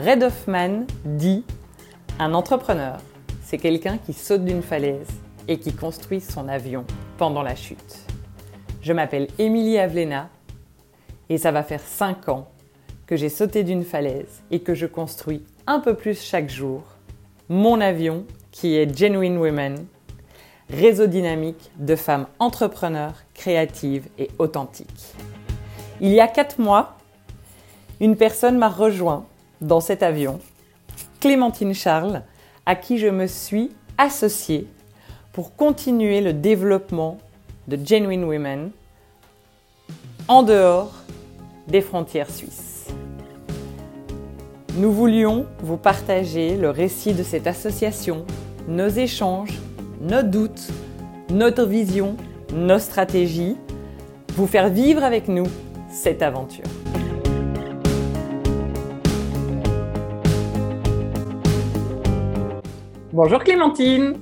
Red Hoffman dit Un entrepreneur, c'est quelqu'un qui saute d'une falaise et qui construit son avion pendant la chute. Je m'appelle Émilie Avlena et ça va faire 5 ans que j'ai sauté d'une falaise et que je construis un peu plus chaque jour mon avion qui est Genuine Women, réseau dynamique de femmes entrepreneurs, créatives et authentiques. Il y a 4 mois, une personne m'a rejoint dans cet avion, Clémentine Charles, à qui je me suis associée pour continuer le développement de Genuine Women en dehors des frontières suisses. Nous voulions vous partager le récit de cette association, nos échanges, nos doutes, notre vision, nos stratégies, vous faire vivre avec nous cette aventure. Bonjour Clémentine.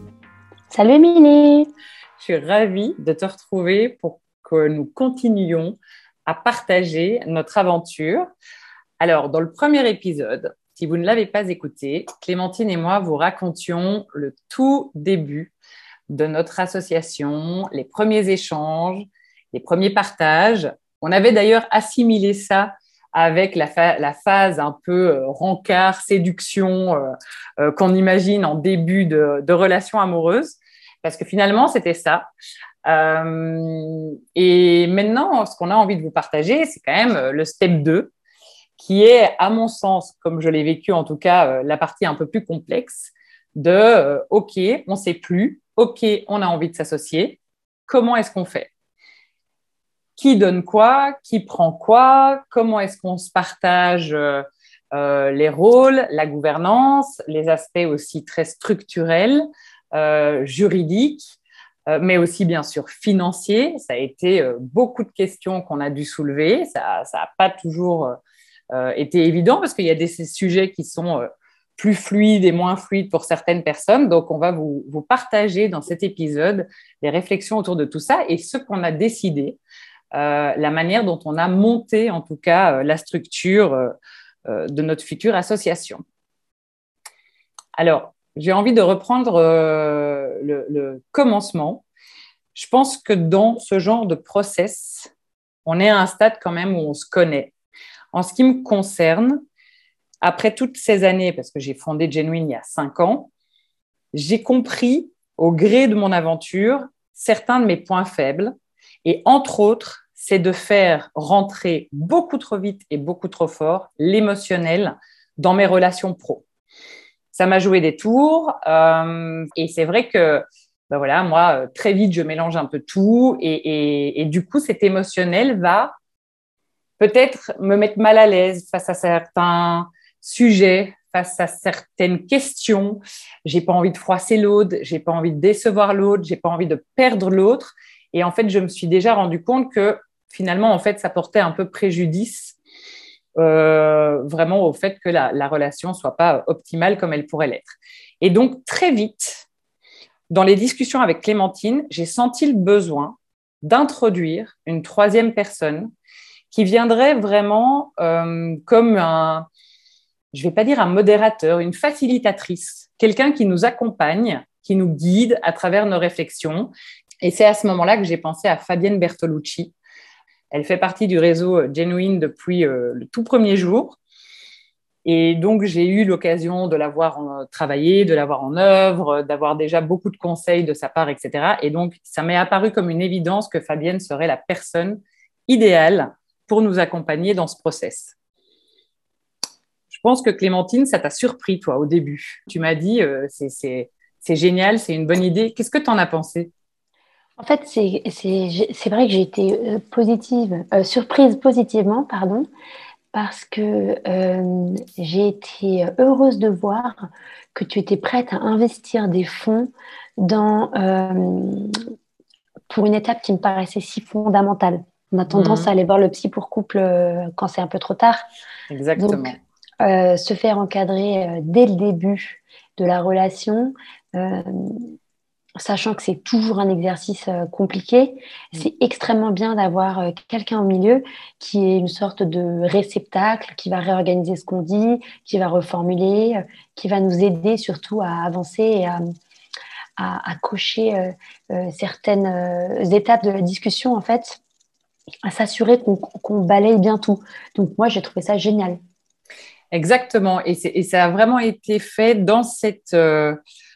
Salut Émilie. Je suis ravie de te retrouver pour que nous continuions à partager notre aventure. Alors, dans le premier épisode, si vous ne l'avez pas écouté, Clémentine et moi vous racontions le tout début de notre association, les premiers échanges, les premiers partages. On avait d'ailleurs assimilé ça avec la, phase un peu euh, rencard, séduction euh, euh, qu'on imagine en début de, de relation amoureuse, parce que finalement, c'était ça. et maintenant, ce qu'on a envie de vous partager, c'est quand même le step 2, qui est, à mon sens, comme je l'ai vécu en tout cas, la partie un peu plus complexe de OK, on ne sait plus, OK, on a envie de s'associer, comment est-ce qu'on fait? Qui donne quoi, qui prend quoi, comment est-ce qu'on se partage euh, euh, les rôles, la gouvernance, les aspects aussi très structurels, euh, juridiques, mais aussi bien sûr financiers. Ça a été beaucoup de questions qu'on a dû soulever. Ça n'a pas toujours été évident parce qu'il y a des sujets qui sont plus fluides et moins fluides pour certaines personnes. Donc, on va vous, partager dans cet épisode les réflexions autour de tout ça et ce qu'on a décidé la manière dont on a monté, en tout cas, euh, la structure euh, de notre future association. Alors, j'ai envie de reprendre le, commencement. Je pense que dans ce genre de process, on est à un stade quand même où on se connaît. En ce qui me concerne, après toutes ces années, parce que j'ai fondé Genuine il y a cinq ans, j'ai compris au gré de mon aventure certains de mes points faibles et entre autres, c'est de faire rentrer beaucoup trop vite et beaucoup trop fort l'émotionnel dans mes relations pro. Ça m'a joué des tours euh, et c'est vrai que ben voilà, moi, très vite, je mélange un peu tout et, et du coup, cet émotionnel va peut-être me mettre mal à l'aise face à certains sujets, face à certaines questions. J'ai pas envie de froisser l'autre, j'ai pas envie de décevoir l'autre, j'ai pas envie de perdre l'autre. Et en fait, je me suis déjà rendu compte que finalement, en fait, ça portait un peu préjudice euh, vraiment au fait que la, la relation soit pas optimale comme elle pourrait l'être. Et donc, très vite, dans les discussions avec Clémentine, j'ai senti le besoin d'introduire une troisième personne qui viendrait vraiment euh, comme un, je vais pas dire un modérateur, une facilitatrice, quelqu'un qui nous accompagne, qui nous guide à travers nos réflexions, et c'est à ce moment-là que j'ai pensé à Fabienne Bertolucci. Elle fait partie du réseau Genuine depuis euh, le tout premier jour. Et donc, j'ai eu l'occasion de la voir travailler, de la voir en œuvre, d'avoir déjà beaucoup de conseils de sa part, etc. Et donc, ça m'est apparu comme une évidence que Fabienne serait la personne idéale pour nous accompagner dans ce process. Je pense que Clémentine, ça t'a surpris, toi, au début. Tu m'as dit, euh, c'est génial, c'est une bonne idée. Qu'est-ce que tu en as pensé? En fait, c'est vrai que j'ai été euh, positive, euh, surprise positivement, pardon, parce que euh, j'ai été heureuse de voir que tu étais prête à investir des fonds dans, pour une étape qui me paraissait si fondamentale. On a tendance mmh. à aller voir le psy pour couple quand c'est un peu trop tard. Exactement. Donc, se faire encadrer dès le début de la relation, sachant que c'est toujours un exercice euh, compliqué, mm. c'est extrêmement bien d'avoir euh, quelqu'un au milieu qui est une sorte de réceptacle, qui va réorganiser ce qu'on dit, qui va reformuler, euh, qui va nous aider surtout à avancer et à, cocher certaines étapes de la discussion, en fait, à s'assurer qu'on balaye bien tout. Donc moi, j'ai trouvé ça génial. Exactement, et, et, ça a vraiment été fait dans cette,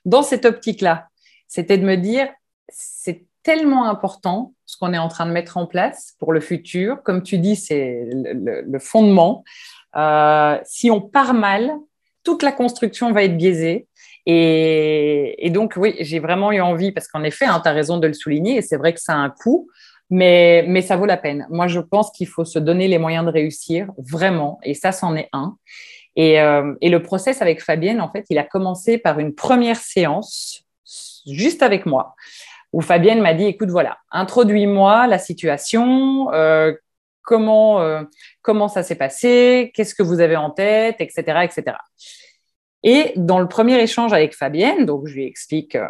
dans cette optique-là c'était de me dire, c'est tellement important ce qu'on est en train de mettre en place pour le futur. Comme tu dis, c'est le, fondement. Euh, si on part mal, toute la construction va être biaisée. Et, donc, oui, j'ai vraiment eu envie, parce qu'en effet, hein, tu as raison de le souligner, et c'est vrai que ça a un coût, mais, mais ça vaut la peine. Moi, je pense qu'il faut se donner les moyens de réussir, vraiment, et ça, c'en est un. Et, euh, et le process avec Fabienne, en fait, il a commencé par une première séance juste avec moi, où Fabienne m'a dit, écoute, voilà, introduis-moi la situation, euh, comment, euh, comment ça s'est passé, qu'est-ce que vous avez en tête, etc., etc. Et dans le premier échange avec Fabienne, donc je lui explique euh,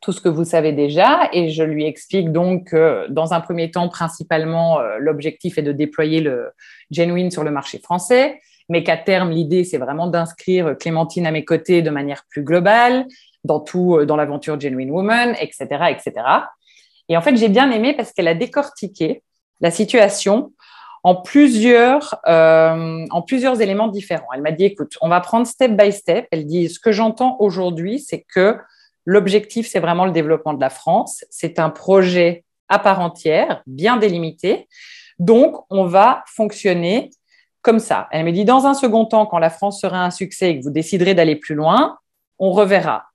tout ce que vous savez déjà et je lui explique donc que dans un premier temps, principalement, l'objectif est de déployer le Genuine sur le marché français, mais qu'à terme, l'idée, c'est vraiment d'inscrire Clémentine à mes côtés de manière plus globale, dans tout, euh, dans l'aventure Genuine Woman, etc., etc. Et en fait, j'ai bien aimé parce qu'elle a décortiqué la situation en plusieurs, euh, en plusieurs éléments différents. Elle m'a dit, écoute, on va prendre step by step. Elle dit, ce que j'entends aujourd'hui, c'est que l'objectif, c'est vraiment le développement de la France. C'est un projet à part entière, bien délimité. Donc, on va fonctionner comme ça. Elle me dit, dans un second temps, quand la France sera un succès et que vous déciderez d'aller plus loin, on reverra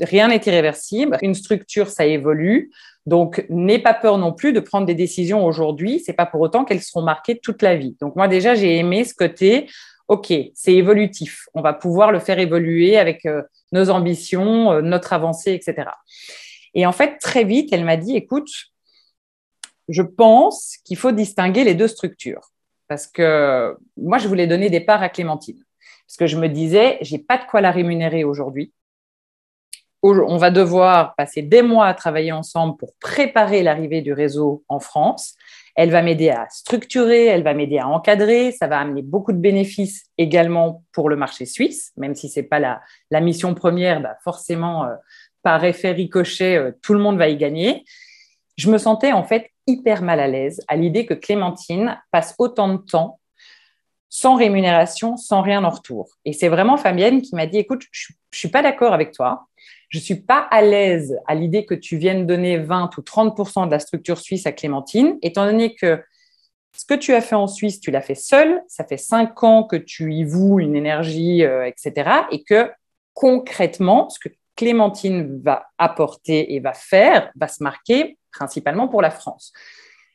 rien n'est irréversible. Une structure, ça évolue. Donc, n'aie pas peur non plus de prendre des décisions aujourd'hui. C'est pas pour autant qu'elles seront marquées toute la vie. Donc, moi, déjà, j'ai aimé ce côté. OK, c'est évolutif. On va pouvoir le faire évoluer avec euh, nos ambitions, euh, notre avancée, etc. Et en fait, très vite, elle m'a dit, écoute, je pense qu'il faut distinguer les deux structures. Parce que moi, je voulais donner des parts à Clémentine. Parce que je me disais, j'ai pas de quoi la rémunérer aujourd'hui on va devoir passer des mois à travailler ensemble pour préparer l'arrivée du réseau en France. Elle va m'aider à structurer, elle va m'aider à encadrer, ça va amener beaucoup de bénéfices également pour le marché suisse, même si c'est pas la, mission première, bah forcément, euh, par effet ricochet, euh, tout le monde va y gagner. Je me sentais en fait hyper mal à l'aise à l'idée que Clémentine passe autant de temps sans rémunération, sans rien en retour. Et c'est vraiment Fabienne qui m'a dit, écoute, je, ne suis pas d'accord avec toi je suis pas à l'aise à l'idée que tu viennes donner 20 ou 30% de la structure suisse à Clémentine, étant donné que ce que tu as fait en Suisse, tu l'as fait seul, ça fait cinq ans que tu y voues une énergie, euh, etc. Et que concrètement, ce que Clémentine va apporter et va faire va se marquer principalement pour la France.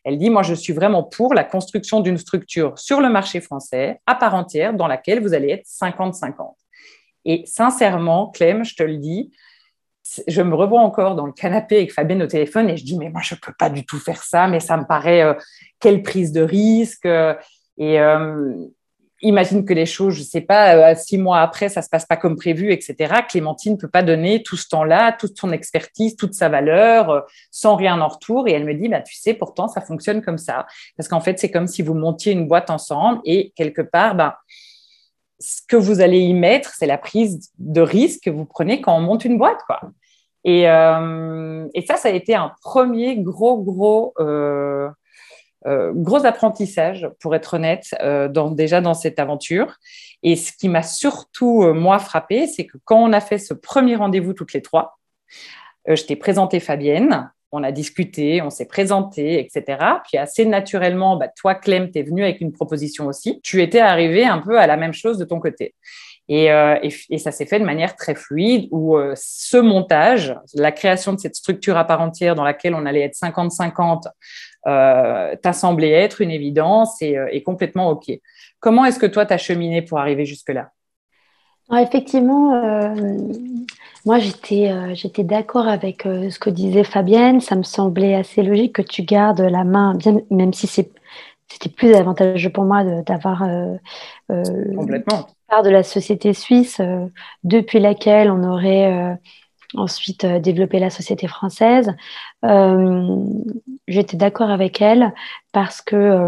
Elle dit, moi, je suis vraiment pour la construction d'une structure sur le marché français à part entière dans laquelle vous allez être 50-50. Et sincèrement, Clem, je te le dis, je me revois encore dans le canapé avec Fabienne au téléphone et je dis mais moi je peux pas du tout faire ça mais ça me paraît euh, quelle prise de risque euh, et euh, imagine que les choses je sais pas six mois après ça se passe pas comme prévu etc Clémentine peut pas donner tout ce temps-là toute son expertise toute sa valeur sans rien en retour. Et elle me dit bah tu sais pourtant ça fonctionne comme ça. Parce qu'en fait c'est comme si vous montiez une boîte ensemble et quelque part bah ce que vous allez y mettre, c'est la prise de risque que vous prenez quand on monte une boîte, quoi. Et, euh, ça, ça a été un premier gros, gros, euh, euh, gros apprentissage, pour être honnête, déjà dans cette aventure. Et ce qui m'a surtout, moi, frappé, c'est que quand on a fait ce premier rendez-vous toutes les trois, je t'ai présenté Fabienne, on a discuté, on s'est présenté, etc. Puis assez naturellement, bah, toi, Clem, tu es venu avec une proposition aussi. Tu étais arrivé un peu à la même chose de ton côté. Et, euh, ça s'est fait de manière très fluide où euh, ce montage, la création de cette structure à part entière dans laquelle on allait être 50-50, euh, t'a semblé être une évidence et, et complètement OK. Comment est-ce que toi, tu as cheminé pour arriver jusque-là? Effectivement, moi, j'étais, euh, j'étais d'accord avec euh, ce que disait Fabienne. Ça me semblait assez logique que tu gardes la main, bien, même si c'est, c'était plus avantageux pour moi d'avoir euh, Complètement. Part de la société suisse depuis laquelle on aurait ensuite développer la société française. J'étais d'accord avec elle parce que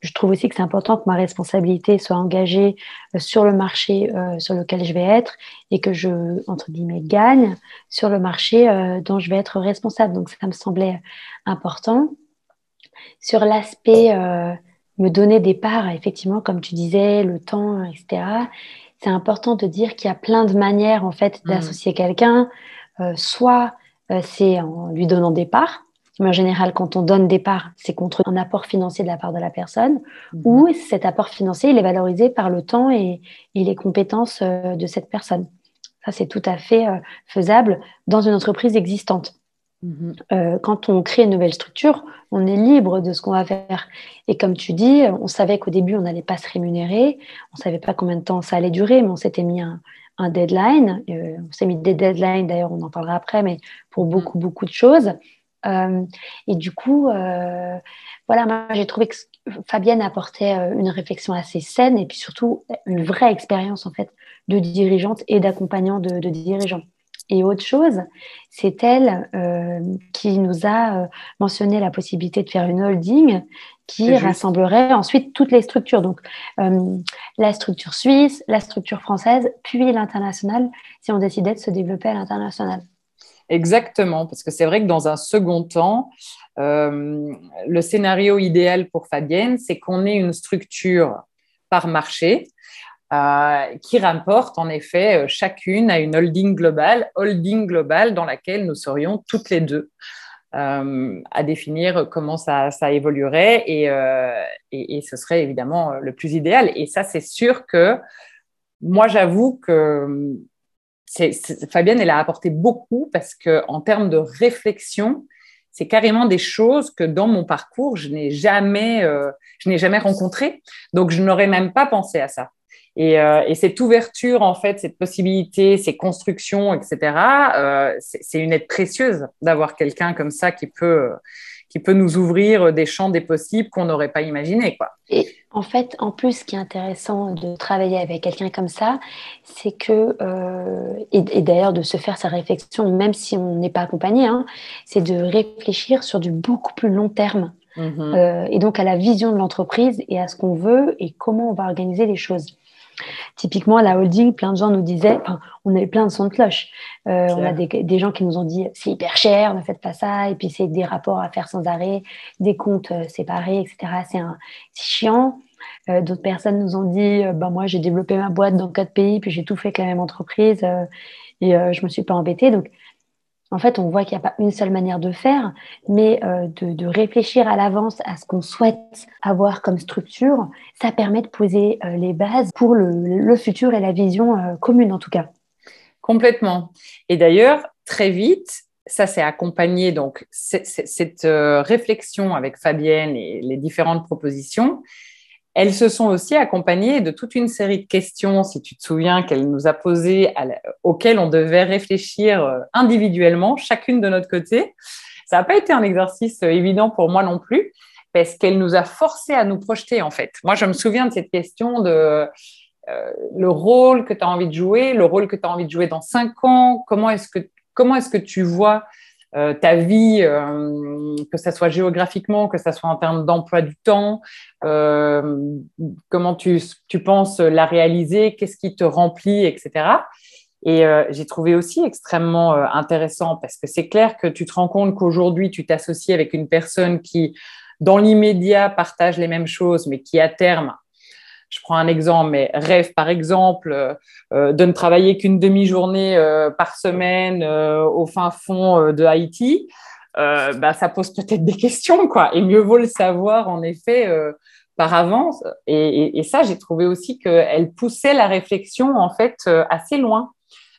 je trouve aussi que c'est important que ma responsabilité soit engagée sur le marché sur lequel je vais être et que je, entre guillemets, gagne sur le marché dont je vais être responsable. Donc ça me semblait important. Sur l'aspect me donner des parts, effectivement, comme tu disais, le temps, etc. C'est important de dire qu'il y a plein de manières, en fait, mmh. d'associer quelqu'un. Euh, soit euh, c'est en lui donnant des parts, mais en général, quand on donne des parts, c'est contre un apport financier de la part de la personne, mmh. ou cet apport financier, il est valorisé par le temps et, et les compétences euh, de cette personne. Ça, c'est tout à fait faisable dans une entreprise existante. Mhm. Euh, quand on crée une nouvelle structure, on est libre de ce qu'on va faire. Et comme tu dis, on savait qu'au début, on n'allait pas se rémunérer. On ne savait pas combien de temps ça allait durer, mais on s'était mis un, deadline. Euh, on s'est mis des deadlines, d'ailleurs, on en parlera après, mais pour mhm. beaucoup, beaucoup de choses. Euh, et du coup, voilà, moi, j'ai trouvé que Fabienne apportait une réflexion assez saine et puis surtout une vraie expérience, en fait, de dirigeante et d'accompagnant de, de dirigeants. Et autre chose, c'est elle euh, qui nous a euh, mentionné la possibilité de faire une holding qui rassemblerait ensuite toutes les structures. Donc, euh, la structure suisse, la structure française, puis l'international, si on décidait de se développer à l'international. Exactement, parce que c'est vrai que dans un second temps, le scénario idéal pour Fabienne, c'est qu'on ait une structure par marché euh, qui rapportent en effet euh, chacune à une holding globale, holding globale dans laquelle nous serions toutes les deux euh, à définir comment ça, ça évoluerait et, et, ce serait évidemment le plus idéal. Et ça, c'est sûr que moi, j'avoue que Fabienne, elle a apporté beaucoup parce que en termes de réflexion, c'est carrément des choses que dans mon parcours, je n'ai jamais, je n'ai jamais rencontrées. Donc, je n'aurais même pas pensé à ça. Euh, et, cette ouverture, en fait, cette possibilité, ces constructions, etc., euh, c'est une aide précieuse d'avoir quelqu'un comme ça qui peut, qui peut nous ouvrir des champs des possibles qu'on n'aurait pas imaginés. Quoi. Et en fait, en plus, ce qui est intéressant de travailler avec quelqu'un comme ça, c'est que, euh, et, d'ailleurs de se faire sa réflexion, même si on n'est pas accompagné, hein, c'est de réfléchir sur du beaucoup plus long terme. Mm-hmm. et donc à la vision de l'entreprise et à ce qu'on veut et comment on va organiser les choses. Typiquement, la holding, plein de gens nous disaient, on avait plein de sons de cloche. Euh, on a des, gens qui nous ont dit, c'est hyper cher, ne faites pas ça, et puis c'est des rapports à faire sans arrêt, des comptes euh, séparés, etc. C'est chiant. Euh, d'autres personnes nous ont dit, bah, moi j'ai développé ma boîte dans quatre pays, puis j'ai tout fait avec la même entreprise, et je me suis pas embêtée. Donc, en fait, on voit qu'il n'y a pas une seule manière de faire, mais euh, de, réfléchir à l'avance à ce qu'on souhaite avoir comme structure, ça permet de poser euh, les bases pour le, futur et la vision euh, commune en tout cas. Complètement. Et d'ailleurs, très vite, ça s'est accompagné donc cette réflexion avec Fabienne et les différentes propositions elles se sont aussi accompagnées de toute une série de questions, si tu te souviens, qu'elle nous a posées, auxquelles on devait réfléchir euh, individuellement, chacune de notre côté. Ça n'a pas été un exercice euh, évident pour moi non plus, parce qu'elle nous a forcé à nous projeter, en fait. Moi, je me souviens de cette question de euh, le rôle que tu as envie de jouer, le rôle que tu as envie de jouer dans cinq ans, comment est-ce que, comment est-ce que tu vois euh, ta vie, euh, que ce soit géographiquement, que ce soit en termes d'emploi du temps, euh, comment tu, tu, penses la réaliser, qu'est-ce qui te remplit, etc. Et j'ai trouvé aussi extrêmement intéressant parce que c'est clair que tu te rends compte qu'aujourd'hui, tu t'associes avec une personne qui, dans l'immédiat, partage les mêmes choses, mais qui, à terme, je prends un exemple, mais rêve par exemple euh, euh, de ne travailler qu'une demi-journée euh, par semaine au fin fond de Haïti, bah, ça pose peut-être des questions, quoi. Et mieux vaut le savoir, en effet, par avance. Et, ça, j'ai trouvé aussi qu'elle poussait la réflexion, en fait, assez loin.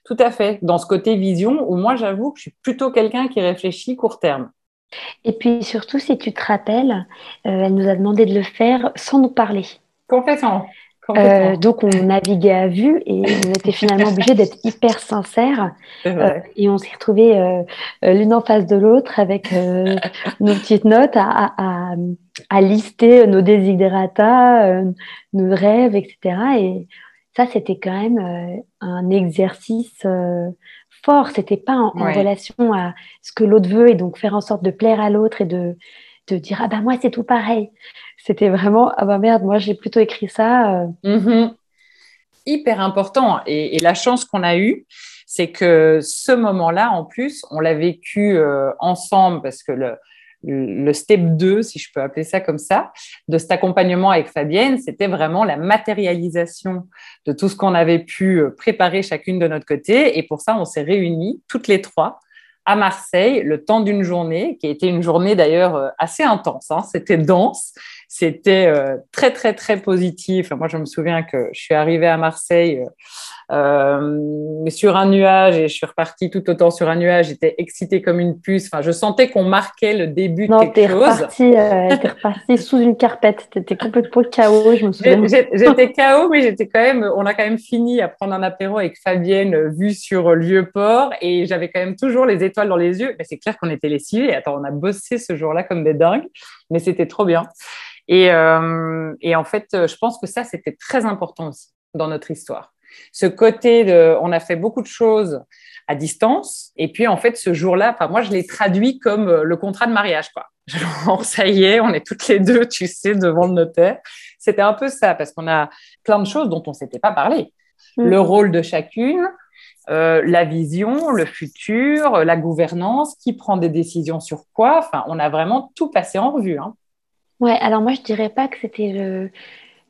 Tout à fait, dans ce côté vision, où moi, j'avoue que je suis plutôt quelqu'un qui réfléchit court terme. Et puis surtout, si tu te rappelles, elle nous a demandé de le faire sans nous parler. Complètement. Euh, donc on naviguait à vue et on était finalement obligé d'être hyper sincères euh, et on s'est retrouvés euh, l'une en face de l'autre avec nos petites notes à, à, lister nos desiderata, nos rêves, etc. Et ça c'était quand même un exercice fort. C'était pas en, relation à ce que l'autre veut et donc faire en sorte de plaire à l'autre et de, de dire ah ben moi c'est tout pareil. C'était vraiment ah bah merde, moi j'ai plutôt écrit ça. Mm-hmm. Hyper important. Et, la chance qu'on a eue, c'est que ce moment-là, en plus, on l'a vécu euh, ensemble parce que le, le step 2, si je peux appeler ça comme ça, de cet accompagnement avec Fabienne, c'était vraiment la matérialisation de tout ce qu'on avait pu euh, préparer chacune de notre côté. Et pour ça, on s'est réunis toutes les trois à Marseille le temps d'une journée, qui a été une journée d'ailleurs assez intense. Hein. C'était dense, c'était euh, très très très positif. Moi, je me souviens que je suis arrivée à Marseille euh, sur un nuage et je suis repartie tout autant sur un nuage. J'étais excitée comme une puce. Enfin, je sentais qu'on marquait le début de quelque chose. Repartie, euh, t'es repartie sous une carpette. T'étais complètement KO. Je me souviens. J'étais KO, mais j'étais quand même. On a quand même fini à prendre un apéro avec Fabienne, euh, vue sur Lieu-Port, et j'avais quand même toujours les étoiles dans les yeux. Mais c'est clair qu'on était lessivés. Attends, on a bossé ce jour-là comme des dingues, mais c'était trop bien. Et, euh, et en fait, je pense que ça, c'était très important aussi dans notre histoire ce côté de, on a fait beaucoup de choses à distance. Et puis, en fait, ce jour-là, enfin, moi, je l'ai traduit comme euh, le contrat de mariage, quoi. Genre, ça y est, on est toutes les deux, tu sais, devant le notaire. C'était un peu ça, parce qu'on a plein de choses dont on s'était pas parlé. Mm. Le rôle de chacune, euh, la vision, le futur, la gouvernance, qui prend des décisions sur quoi. Enfin, on a vraiment tout passé en revue. Hein. Ouais, alors moi, je dirais pas que c'était le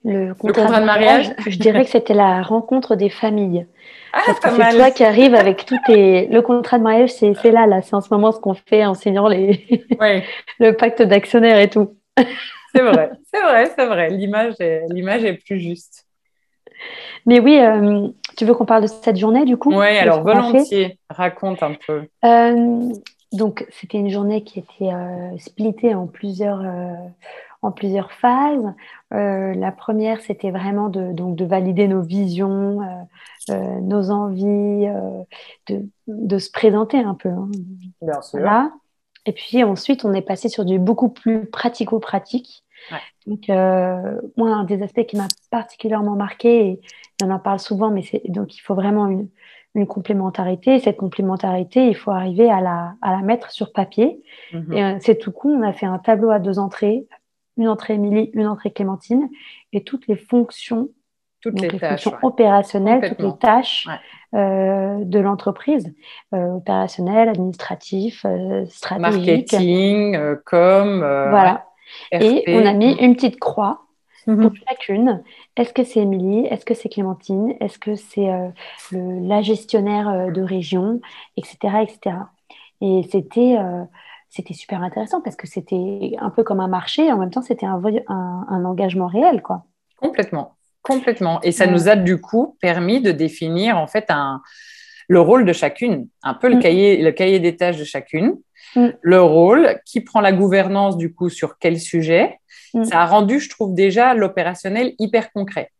le contrat, de mariage, je dirais que c'était la rencontre des familles. Ah, c'est toi qui arrives avec tout tes... Le contrat de mariage, c'est là, là. C'est en ce moment ce qu'on fait en signant les... le pacte d'actionnaires et tout. c'est vrai, c'est vrai, c'est vrai. L'image est... est plus juste. Mais oui, euh, tu veux qu'on parle de cette journée du coup? Oui, alors volontiers. Raconte un peu. Euh, donc, c'était une journée qui était euh, splittée en plusieurs, en plusieurs phases. Euh, la première, c'était vraiment de, donc, de valider nos visions, euh, euh, nos envies, de, se présenter un peu. Hein. Bien sûr. Et puis ensuite, on est passé sur du beaucoup plus pratico-pratique. Donc, moi, un des aspects qui m'a particulièrement marqué, et on en parle souvent, mais c'est donc il faut vraiment une, complémentarité. Et cette complémentarité, il faut arriver à la, à la mettre sur papier. Mhm. Et c'est tout coup, on a fait un tableau à deux entrées une entrée Émilie, une entrée Clémentine, et toutes les fonctions, toutes les, fonctions opérationnelles, toutes les tâches euh, de l'entreprise, euh, opérationnelles, administratif, euh, stratégique. Marketing, com. voilà. Et on a mis une petite croix mhm. pour chacune. Est-ce que c'est Émilie Est-ce que c'est Clémentine Est-ce que c'est la gestionnaire de région Etc. etc. Et c'était c'était super intéressant parce que c'était un peu comme un marché et en même temps c'était un, un, engagement réel quoi. Complètement, complètement. Et ça nous a du coup permis de définir en fait un, le rôle de chacune, un peu le mm. cahier, le cahier des tâches de chacune, mm. le rôle, qui prend la gouvernance du coup sur quel sujet. Mm. Ça a rendu, je trouve déjà l'opérationnel hyper concret.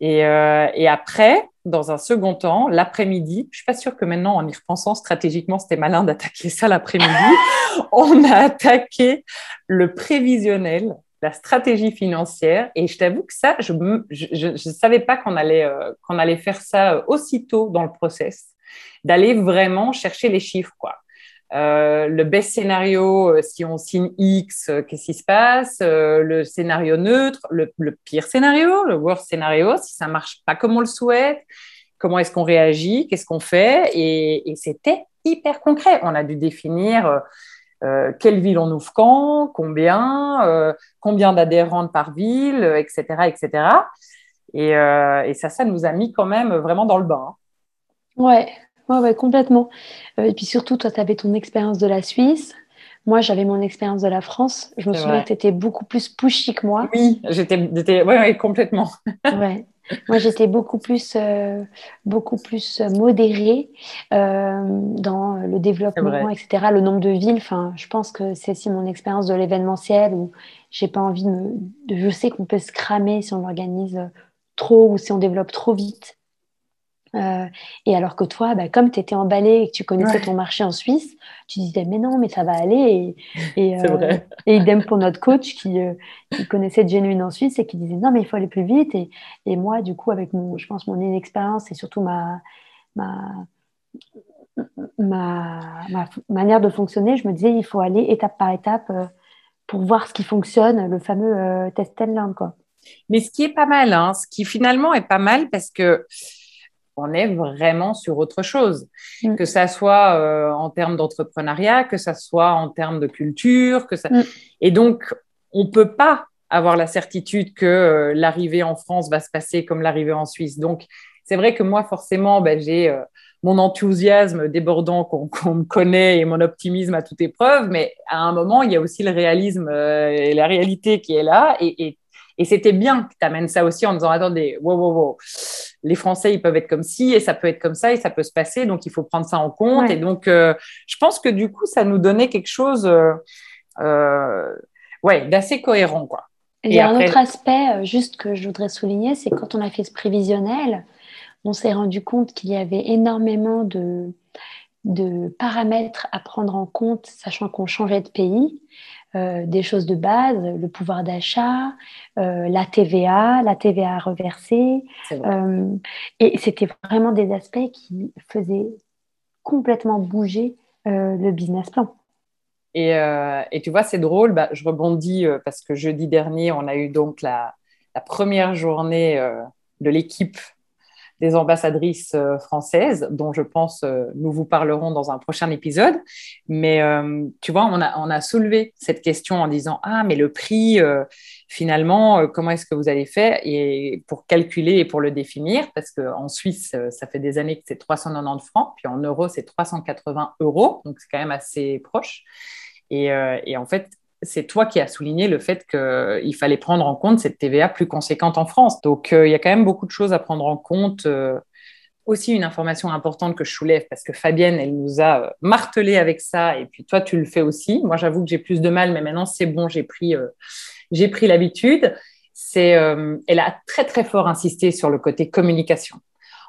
Et, euh, et, après, dans un second temps, l'après-midi, je suis pas sûre que maintenant, en y repensant stratégiquement, c'était malin d'attaquer ça l'après-midi. on a attaqué le prévisionnel, la stratégie financière. Et je t'avoue que ça, je ne savais pas qu'on allait, euh, qu'on allait faire ça euh, aussitôt dans le process, d'aller vraiment chercher les chiffres, quoi. Euh, le best scénario, euh, si on signe X, euh, qu'est-ce qui se passe? Le scénario neutre, le, pire scénario, le worst scénario, si ça marche pas comme on le souhaite, comment est-ce qu'on réagit, qu'est-ce qu'on fait? Et, c'était hyper concret. On a dû définir quelle ville on ouvre quand, combien, combien d'adhérents par ville, etc., etc. Et, et, ça, ça nous a mis quand même vraiment dans le bain. Ouais, Ouais, complètement. Euh, et puis surtout, toi, tu avais ton expérience de la Suisse. Moi, j'avais mon expérience de la France. Je me souviens que tu étais beaucoup plus pushy que moi. Oui, j'étais ouais, ouais, complètement. ouais. Moi, j'étais beaucoup plus, euh, beaucoup plus modérée euh, dans le développement, etc. Le nombre de villes. Enfin, je pense que c'est aussi mon expérience de l'événementiel où j'ai pas envie de, me, de Je sais qu'on peut se cramer si on organise trop ou si on développe trop vite. Euh, et alors que toi, bah, comme tu étais emballé et que tu connaissais ton marché en Suisse, tu disais mais non, mais ça va aller. Et, et, euh, et idem pour notre coach qui, euh, qui, connaissait Genuine en Suisse et qui disait non, mais il faut aller plus vite. Et, et moi, du coup, avec mon, je pense, mon inexpérience et surtout ma, ma, ma, manière de fonctionner, je me disais, il faut aller étape par étape pour voir ce qui fonctionne, le fameux test and learn, quoi. Mais ce qui est pas mal, hein, ce qui finalement est pas mal parce que on est vraiment sur autre chose, mm. que ça soit euh, en termes d'entrepreneuriat, que ça soit en termes de culture, que ça... Mm. et donc on peut pas avoir la certitude que euh, l'arrivée en France va se passer comme l'arrivée en Suisse. Donc c'est vrai que moi forcément, ben, j'ai euh, mon enthousiasme débordant qu'on me connaît et mon optimisme à toute épreuve, mais à un moment il y a aussi le réalisme et la réalité qui est là et, et et c'était bien que tu amènes ça aussi en disant attendez, wow, wow, wow, les Français, ils peuvent être comme ci et ça peut être comme ça et ça peut se passer, donc il faut prendre ça en compte. Et donc, euh, je pense que du coup, ça nous donnait quelque chose euh, euh ouais, d'assez cohérent. Quoi. il y a un autre aspect, juste que je voudrais souligner, c'est quand on a fait ce prévisionnel, on s'est rendu compte qu'il y avait énormément de, de paramètres à prendre en compte, sachant qu'on changeait de pays. Euh, des choses de base, le pouvoir d'achat, euh, la TVA, la TVA reversée. Euh, et c'était vraiment des aspects qui faisaient complètement bouger le business plan. Et, et tu vois, c'est drôle, bah, je rebondis parce que jeudi dernier, on a eu donc la, la première journée de l'équipe des ambassadrices euh, françaises, dont je pense euh, nous vous parlerons dans un prochain épisode. Mais euh, tu vois, on a, soulevé cette question en disant Ah, mais le prix, finalement, comment est-ce que vous allez faire et pour calculer et pour le définir? Parce qu'en Suisse, ça fait des années que c'est 390 francs, puis en euros, c'est 380 euros, donc c'est quand même assez proche. Et en fait, c'est toi qui as souligné le fait qu'il fallait prendre en compte cette TVA plus conséquente en France. Donc, euh, il y a quand même beaucoup de choses à prendre en compte. Euh, aussi, une information importante que je soulève, parce que Fabienne, elle nous a euh, martelé avec ça, et puis toi, tu le fais aussi. Moi, j'avoue que j'ai plus de mal, mais maintenant, c'est bon, j'ai pris, j'ai pris l'habitude. Elle a très, très fort insisté sur le côté communication,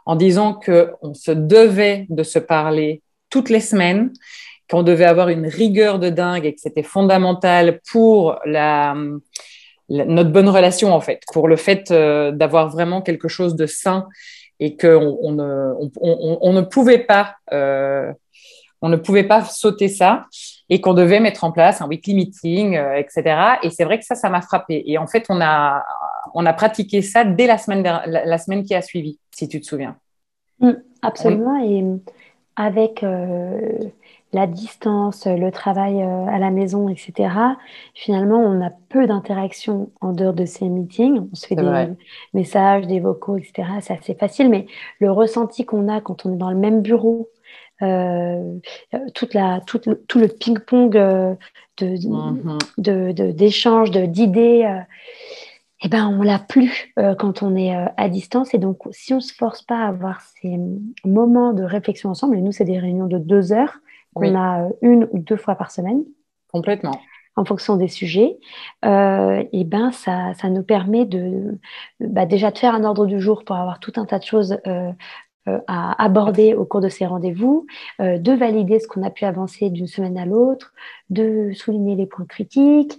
en disant qu'on se devait de se parler toutes les semaines qu'on devait avoir une rigueur de dingue et que c'était fondamental pour la, notre bonne relation en fait, pour le fait euh, d'avoir vraiment quelque chose de sain et qu'on on ne, on, ne pouvait pas euh, on ne pouvait pas sauter ça et qu'on devait mettre en place un weekly meeting, euh, etc. Et c'est vrai que ça, ça m'a frappé. Et en fait, on a, on a pratiqué ça dès la semaine, la, semaine qui a suivi, si tu te souviens. Mm, absolument. Et avec la distance, le travail euh, à la maison, etc., finalement, on a peu d'interactions en dehors de ces meetings. On se fait des messages, des vocaux, etc. C'est assez facile, mais le ressenti qu'on a quand on est dans le même bureau, euh, toute la, tout le ping-pong euh, mm-hmm. d'échanges, d'idées, eh ben, on l'a plus quand on est à distance. Et donc, si on ne se force pas à avoir ces moments de réflexion ensemble, et nous, c'est des réunions de deux heures, qu'on a euh, une ou deux fois par semaine. Complètement. En fonction des sujets, euh, et ben ça, ça nous permet de bah, déjà de faire un ordre du jour pour avoir tout un tas de choses euh, à aborder au cours de ces rendez-vous, de valider ce qu'on a pu avancer d'une semaine à l'autre, de souligner les points critiques.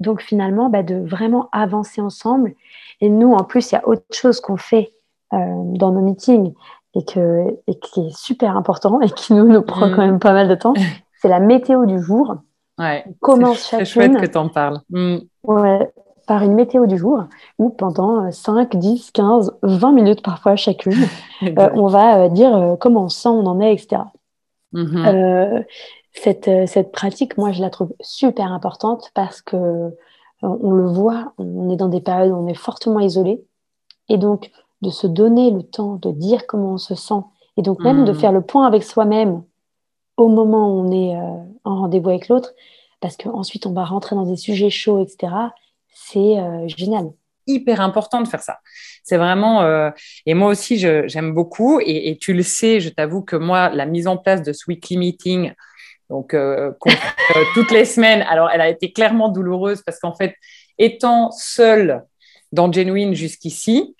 donc finalement, bah, de vraiment avancer ensemble. Et nous, en plus, il y a autre chose qu'on fait dans nos meetings et, que, et qui est super important et qui nous, nous prend quand mm. même pas mal de temps, c'est la météo du jour. Ouais, commence C'est chouette que tu en parles. Mm. Ouais, par une météo du jour où pendant 5, 10, 15, 20 minutes parfois chacune, euh, on va euh, dire euh, comment on sent, on en est, etc. Mm-hmm. cette, cette pratique, moi, je la trouve super importante parce que on le voit, on est dans des périodes où on est fortement isolé. Et donc, de se donner le temps de dire comment on se sent et donc même de mmh. faire le point avec soi-même au moment où on est euh, en rendez-vous avec l'autre, parce qu'ensuite on va rentrer dans des sujets chauds, etc. C'est euh, génial. Hyper important de faire ça. C'est vraiment, euh, et moi aussi j'aime beaucoup, et, tu le sais, je t'avoue que moi, la mise en place de ce weekly meeting, donc toutes les semaines, alors elle a été clairement douloureuse parce qu'en fait, étant seule dans Genuine jusqu'ici,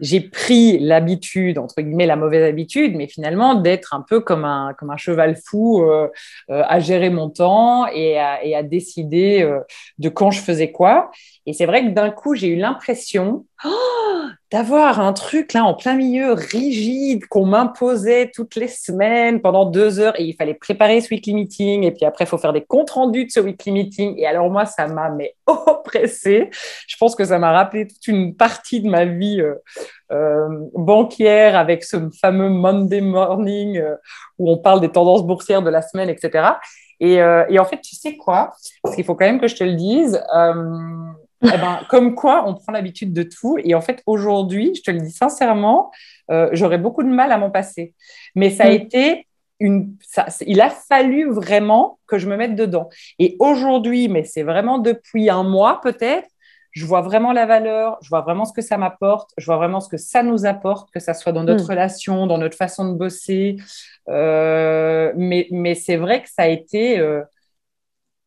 j'ai pris l'habitude, entre guillemets, la mauvaise habitude, mais finalement d'être un peu comme un, comme un cheval fou euh, euh, à gérer mon temps et à, et à décider euh, de quand je faisais quoi. Et c'est vrai que d'un coup, j'ai eu l'impression oh, d'avoir un truc là en plein milieu rigide qu'on m'imposait toutes les semaines pendant deux heures et il fallait préparer ce weekly meeting et puis après, il faut faire des comptes rendus de ce weekly meeting. Et alors, moi, ça m'a mais oppressé. Je pense que ça m'a rappelé toute une partie de ma vie euh, euh, avec ce fameux Monday morning euh, où on parle des tendances boursières de la semaine, etc. Et, et en fait, tu sais quoi? Parce qu'il faut quand même que je te le dise. Eh ben, comme quoi, on prend l'habitude de tout. Et en fait, aujourd'hui, je te le dis sincèrement, euh, j'aurais beaucoup de mal à m'en passer. Mais ça a mm. été une. Ça, il a fallu vraiment que je me mette dedans. Et aujourd'hui, mais c'est vraiment depuis un mois peut-être, je vois vraiment la valeur, je vois vraiment ce que ça m'apporte, je vois vraiment ce que ça nous apporte, que ça soit dans notre mm. relation, dans notre façon de bosser. Euh, mais, mais c'est vrai que ça a été. Euh,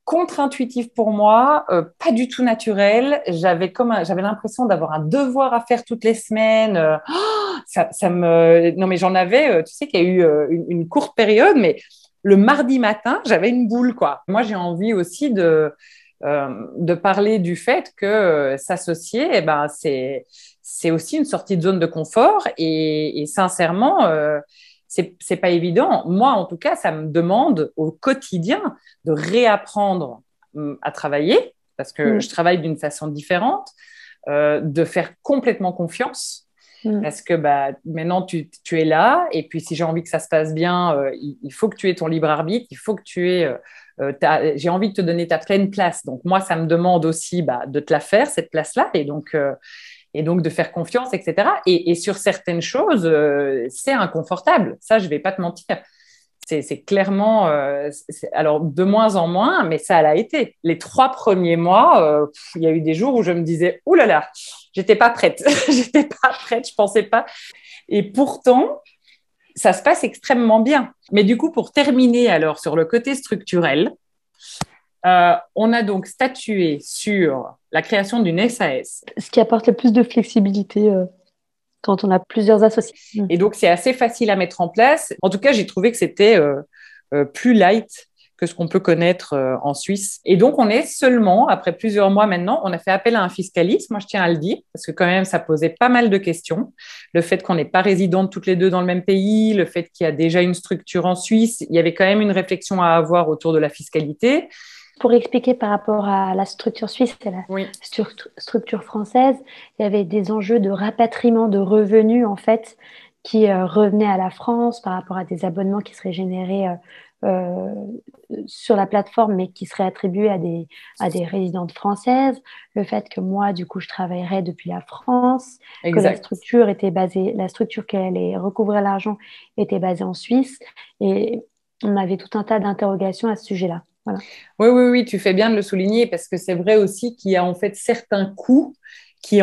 contre-intuitif pour moi, euh, pas du tout naturel. J'avais comme j'avais l'impression d'avoir un devoir à faire toutes les semaines. Euh, ça, me non mais j'en avais. Euh, tu sais qu'il y a eu une, courte période, mais le mardi matin, j'avais une boule quoi. Moi, j'ai envie aussi de de parler du fait que s'associer, eh ben c'est c'est aussi une sortie de zone de confort et sincèrement c'est pas évident. Moi, en tout cas, ça me demande au quotidien de réapprendre hum, à travailler parce que mm. je travaille d'une façon différente, euh, de faire complètement confiance mm. parce que bah, maintenant tu, es là et puis si j'ai envie que ça se passe bien, euh, il, faut que tu aies ton libre arbitre, il faut que tu aies euh, j'ai envie de te donner ta pleine place. Donc moi, ça me demande aussi bah, de te la faire cette place-là et donc et donc de faire confiance, etc. Et, sur certaines choses, euh, c'est inconfortable. Ça, je ne vais pas te mentir. C'est clairement, euh, alors de moins en moins, mais ça l'a été. Les trois premiers mois, euh, il y a eu des jours où je me disais, Ouh là là, j'étais pas prête, j'étais pas prête, je pensais pas. Et pourtant, ça se passe extrêmement bien. Mais du coup, pour terminer alors sur le côté structurel, euh, on a donc statué sur la création d'une SAS. Ce qui apporte le plus de flexibilité euh, quand on a plusieurs associés. Et donc, c'est assez facile à mettre en place. En tout cas, j'ai trouvé que c'était euh, plus light que ce qu'on peut connaître en Suisse. Et donc, on est seulement, après plusieurs mois maintenant, on a fait appel à un fiscaliste. Moi, je tiens à le dire, parce que quand même, ça posait pas mal de questions. Le fait qu'on n'est pas résidentes toutes les deux dans le même pays, le fait qu'il y a déjà une structure en Suisse, il y avait quand même une réflexion à avoir autour de la fiscalité. Pour expliquer par rapport à la structure suisse et la structure française, il y avait des enjeux de rapatriement de revenus en fait qui euh, revenaient à la France par rapport à des abonnements qui seraient générés euh, euh, sur la plateforme mais qui seraient attribués à des, à des résidentes françaises. Le fait que moi, du coup, je travaillerais depuis la France, que la structure était basée, la structure qui allait recouvrir l'argent était basée en Suisse. Et on avait tout un tas d'interrogations à ce sujet-là. Oui, oui, oui, tu fais bien de le souligner parce que c'est vrai aussi qu'il y a en fait certains coûts qui,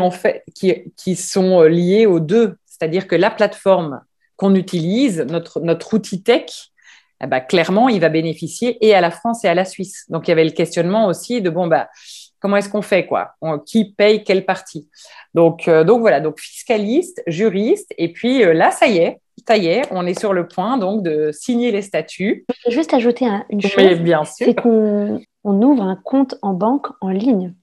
sont euh, liés aux deux. C'est-à-dire que la plateforme qu'on utilise, notre, notre outil tech, eh ben, clairement, il va bénéficier et à la France et à la Suisse. Donc, il y avait le questionnement aussi de, bon, bah, comment est-ce qu'on fait quoi? Qui paye quelle partie? Donc, euh, donc voilà, donc fiscaliste, juriste, et puis euh, là, ça y est, ça y est, on est sur le point donc de signer les statuts. Je vais juste ajouter une chose, c'est qu'on ouvre un compte en banque en ligne.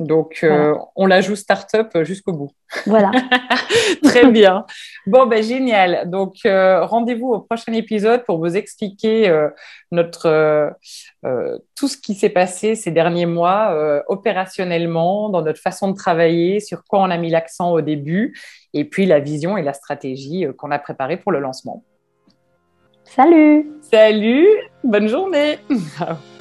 Donc, euh, on la joue start-up jusqu'au bout. Voilà. Très bien. Bon, ben, génial. Donc, euh, rendez-vous au prochain épisode pour vous expliquer euh, notre, tout ce qui s'est passé ces derniers mois opérationnellement, dans notre façon de travailler, sur quoi on a mis l'accent au début, et puis la vision et la stratégie qu'on a préparée pour le lancement. Salut Salut Bonne journée